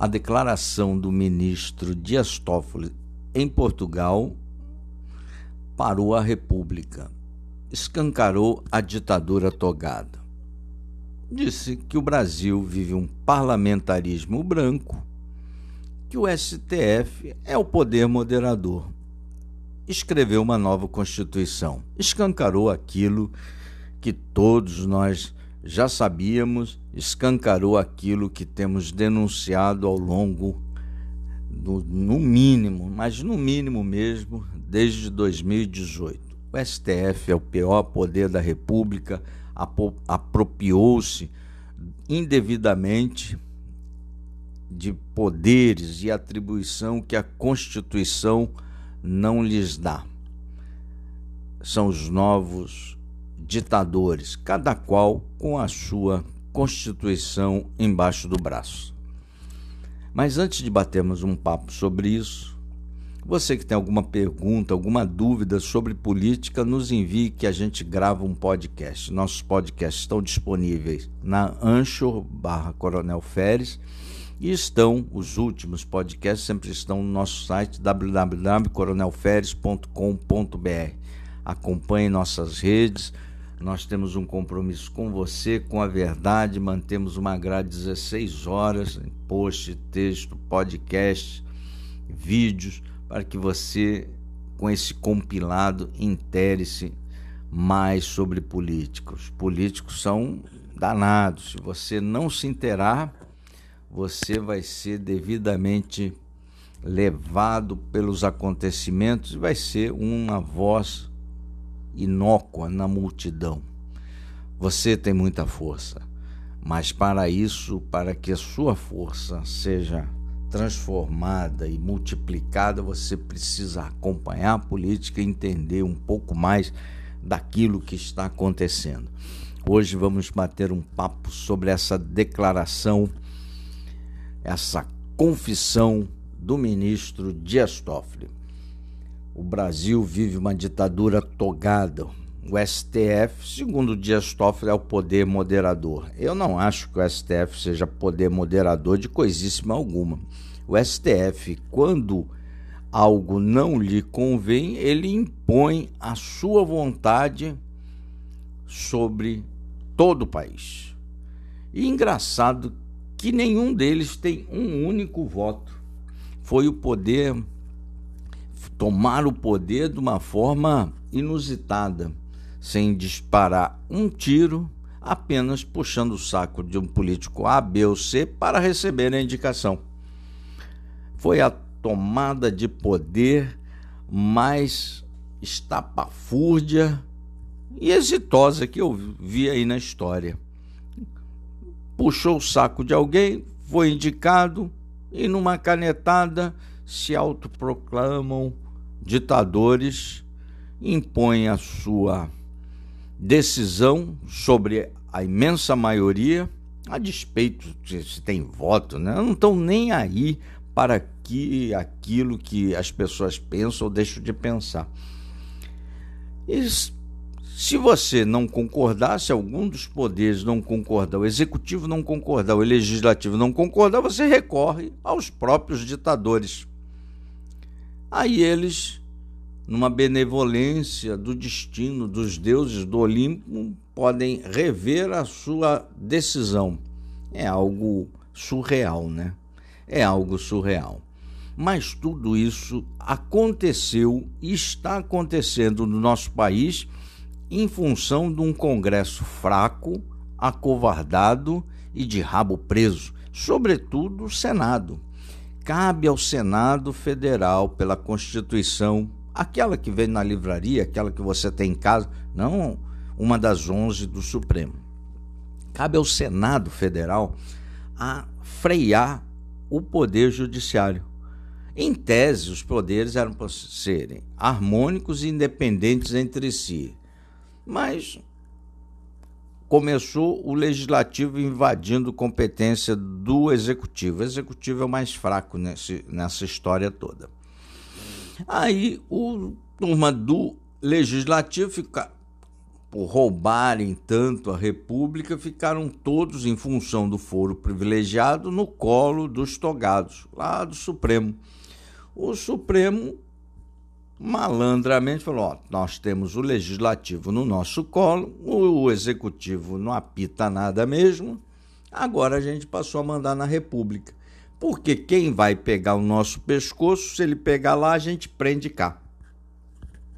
a declaração do ministro Dias Toffoli em Portugal parou a República, escancarou a ditadura togada. Disse que o Brasil vive um parlamentarismo branco, que o STF é o poder moderador. Escreveu uma nova Constituição, escancarou aquilo que todos nós já sabíamos, escancarou aquilo que temos denunciado ao longo, do, no mínimo, mas no mínimo mesmo, desde 2018. O STF é o pior poder da República, apropriou-se indevidamente de poderes e atribuição que a Constituição não lhes dá. São os novos ditadores, cada qual com a sua Constituição embaixo do braço. Mas antes de batermos um papo sobre isso, você que tem alguma pergunta, alguma dúvida sobre política, nos envie que a gente grava um podcast. Nossos podcasts estão disponíveis na Anchor barra Coronel Feres e estão, os últimos podcasts sempre estão no nosso site www.coronelferes.com.br. Acompanhe nossas redes, nós temos um compromisso com você, com a verdade, mantemos uma grade 16 horas, post, texto, podcast, vídeos, para que você, com esse compilado, intere-se mais sobre políticos. Políticos são danados. Se você não se interar, você vai ser devidamente levado pelos acontecimentos e vai ser uma voz inócua na multidão. Você tem muita força, mas para isso, para que a sua força seja transformada e multiplicada, você precisa acompanhar a política e entender um pouco mais daquilo que está acontecendo. Hoje vamos bater um papo sobre essa declaração, essa confissão do ministro Dias Toffoli. O Brasil vive uma ditadura togada. O STF, segundo Dias Toffoli, é o poder moderador. Eu não acho que o STF seja poder moderador de coisíssima alguma. O STF, quando algo não lhe convém, ele impõe a sua vontade sobre todo o país. E engraçado que nenhum deles tem um único voto. Foi o poder tomar o poder de uma forma inusitada, sem disparar um tiro, apenas puxando o saco de um político A, B ou C para receber a indicação. Foi a tomada de poder mais estapafúrdia e exitosa que eu vi aí na história. Puxou o saco de alguém, foi indicado e numa canetada se autoproclamam ditadores impõem a sua decisão sobre a imensa maioria, a despeito de se tem voto, né? não estão nem aí para que aquilo que as pessoas pensam ou deixam de pensar. E se você não concordar, se algum dos poderes não concordar, o executivo não concordar, o legislativo não concordar, você recorre aos próprios ditadores. Aí eles, numa benevolência do destino dos deuses do Olimpo, podem rever a sua decisão. É algo surreal, né? É algo surreal. Mas tudo isso aconteceu e está acontecendo no nosso país em função de um Congresso fraco, acovardado e de rabo preso, sobretudo o Senado cabe ao Senado Federal, pela Constituição, aquela que vem na livraria, aquela que você tem em casa, não uma das onze do Supremo. Cabe ao Senado Federal a frear o poder judiciário. Em tese, os poderes eram para serem harmônicos e independentes entre si. Mas começou o legislativo invadindo competência do executivo. O executivo é o mais fraco nesse, nessa história toda. Aí o turma do legislativo fica por roubarem tanto a República, ficaram todos, em função do foro privilegiado, no colo dos togados, lá do Supremo. O Supremo malandramente falou: ó, nós temos o legislativo no nosso colo, o executivo não apita nada mesmo, agora a gente passou a mandar na República. Porque quem vai pegar o nosso pescoço, se ele pegar lá, a gente prende cá.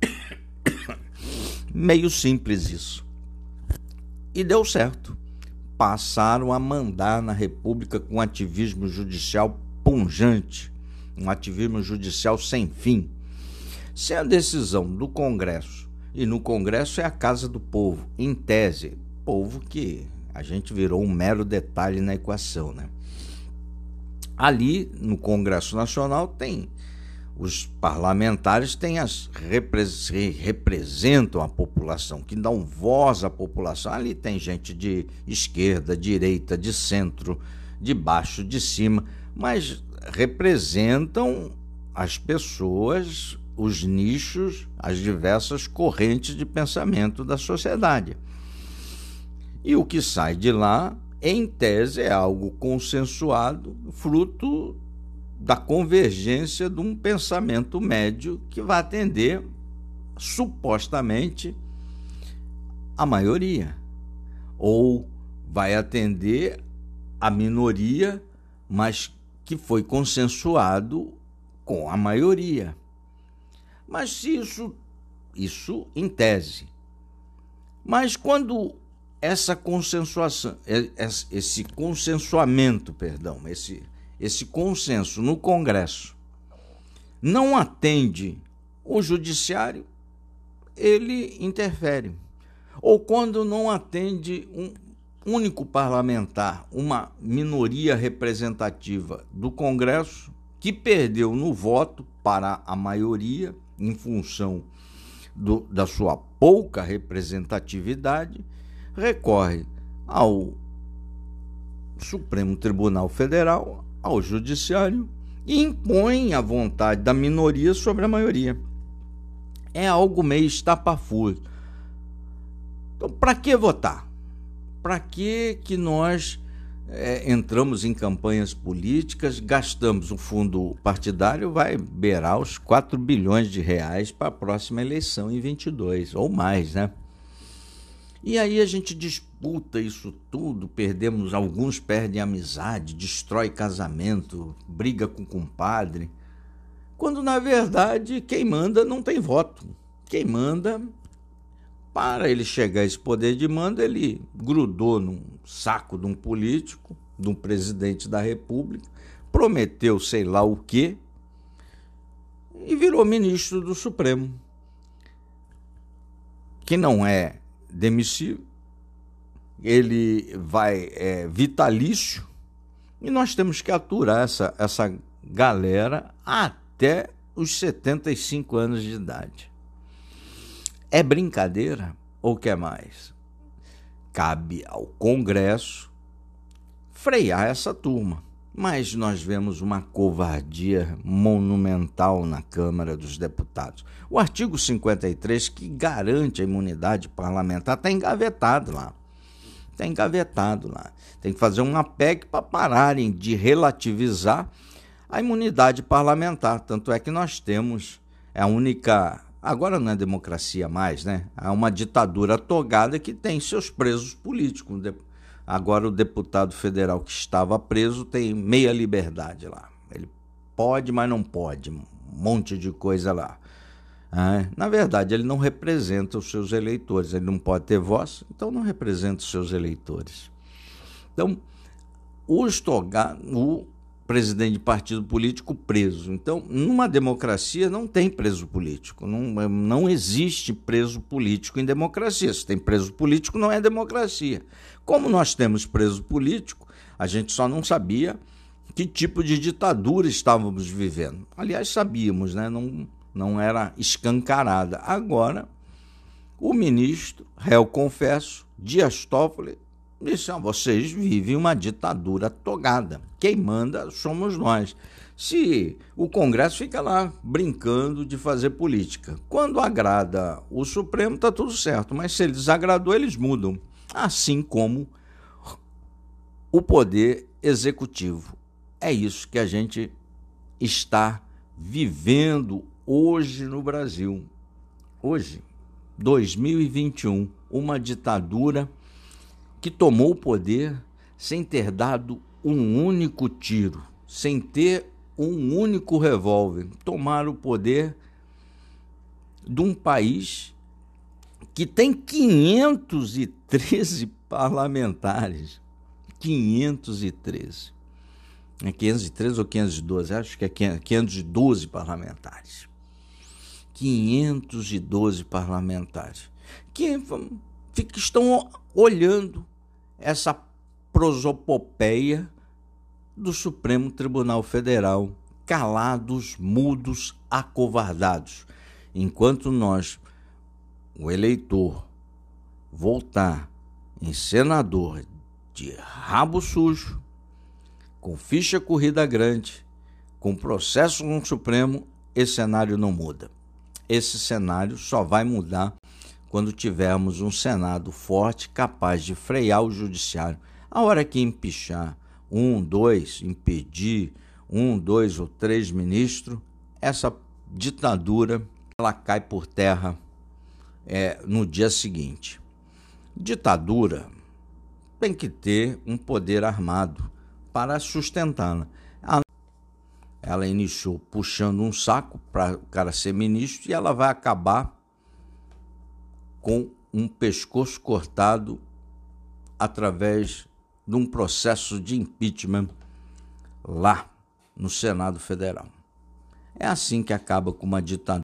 Meio simples isso. E deu certo. Passaram a mandar na República com ativismo judicial punjante, um ativismo judicial sem fim se a decisão do Congresso, e no Congresso é a casa do povo, em tese, povo que a gente virou um mero detalhe na equação, né? Ali no Congresso Nacional tem os parlamentares têm as representam a população, que dão voz à população. Ali tem gente de esquerda, direita, de centro, de baixo, de cima, mas representam as pessoas os nichos, as diversas correntes de pensamento da sociedade. E o que sai de lá, em tese, é algo consensuado, fruto da convergência de um pensamento médio que vai atender, supostamente, a maioria, ou vai atender a minoria, mas que foi consensuado com a maioria. Mas se isso, isso em tese. Mas quando essa consensuação, é, esse consensuamento, perdão, esse, esse consenso no Congresso não atende o judiciário, ele interfere. Ou quando não atende um único parlamentar, uma minoria representativa do Congresso, que perdeu no voto para a maioria, em função do, da sua pouca representatividade, recorre ao Supremo Tribunal Federal, ao Judiciário, e impõe a vontade da minoria sobre a maioria. É algo meio estapafúrdio. Então, para que votar? Para que que nós é, entramos em campanhas políticas, gastamos o fundo partidário, vai beirar os 4 bilhões de reais para a próxima eleição em 22, ou mais, né? E aí a gente disputa isso tudo, perdemos, alguns perdem amizade, destrói casamento, briga com compadre, quando na verdade quem manda não tem voto. Quem manda para ele chegar a esse poder de mando, ele grudou num saco de um político, de um presidente da República, prometeu sei lá o quê e virou ministro do Supremo, que não é demissível, ele vai é, vitalício e nós temos que aturar essa, essa galera até os 75 anos de idade. É brincadeira ou quer mais? Cabe ao Congresso frear essa turma. Mas nós vemos uma covardia monumental na Câmara dos Deputados. O artigo 53, que garante a imunidade parlamentar, está engavetado lá. Está engavetado lá. Tem que fazer uma PEC para pararem de relativizar a imunidade parlamentar. Tanto é que nós temos é a única Agora não é democracia mais, né? Há uma ditadura togada que tem seus presos políticos. Agora o deputado federal que estava preso tem meia liberdade lá. Ele pode, mas não pode. Um monte de coisa lá. É, na verdade, ele não representa os seus eleitores. Ele não pode ter voz, então não representa os seus eleitores. Então, o, Stoga, o presidente de partido político preso. Então, numa democracia não tem preso político, não, não existe preso político em democracia. Se tem preso político, não é democracia. Como nós temos preso político, a gente só não sabia que tipo de ditadura estávamos vivendo. Aliás, sabíamos, né? não, não era escancarada. Agora, o ministro, réu confesso, Dias Toffoli, Disse, vocês vivem uma ditadura togada. Quem manda somos nós. Se o Congresso fica lá brincando de fazer política. Quando agrada o Supremo, está tudo certo. Mas se ele desagradou, eles mudam. Assim como o poder executivo. É isso que a gente está vivendo hoje no Brasil. Hoje, 2021, uma ditadura que tomou o poder sem ter dado um único tiro, sem ter um único revólver. Tomar o poder de um país que tem 513 parlamentares. 513. É 513 ou 512? Acho que é 512 parlamentares. 512 parlamentares que estão olhando essa prosopopeia do Supremo Tribunal Federal, calados, mudos, acovardados. Enquanto nós, o eleitor, voltar em senador de rabo sujo, com ficha corrida grande, com processo no Supremo, esse cenário não muda. Esse cenário só vai mudar quando tivermos um Senado forte capaz de frear o Judiciário. A hora que empichar um, dois, impedir um, dois ou três ministros, essa ditadura ela cai por terra é, no dia seguinte. Ditadura tem que ter um poder armado para sustentá-la. Ela iniciou puxando um saco para o cara ser ministro e ela vai acabar com um pescoço cortado através de um processo de impeachment lá no Senado Federal. É assim que acaba com uma ditadura.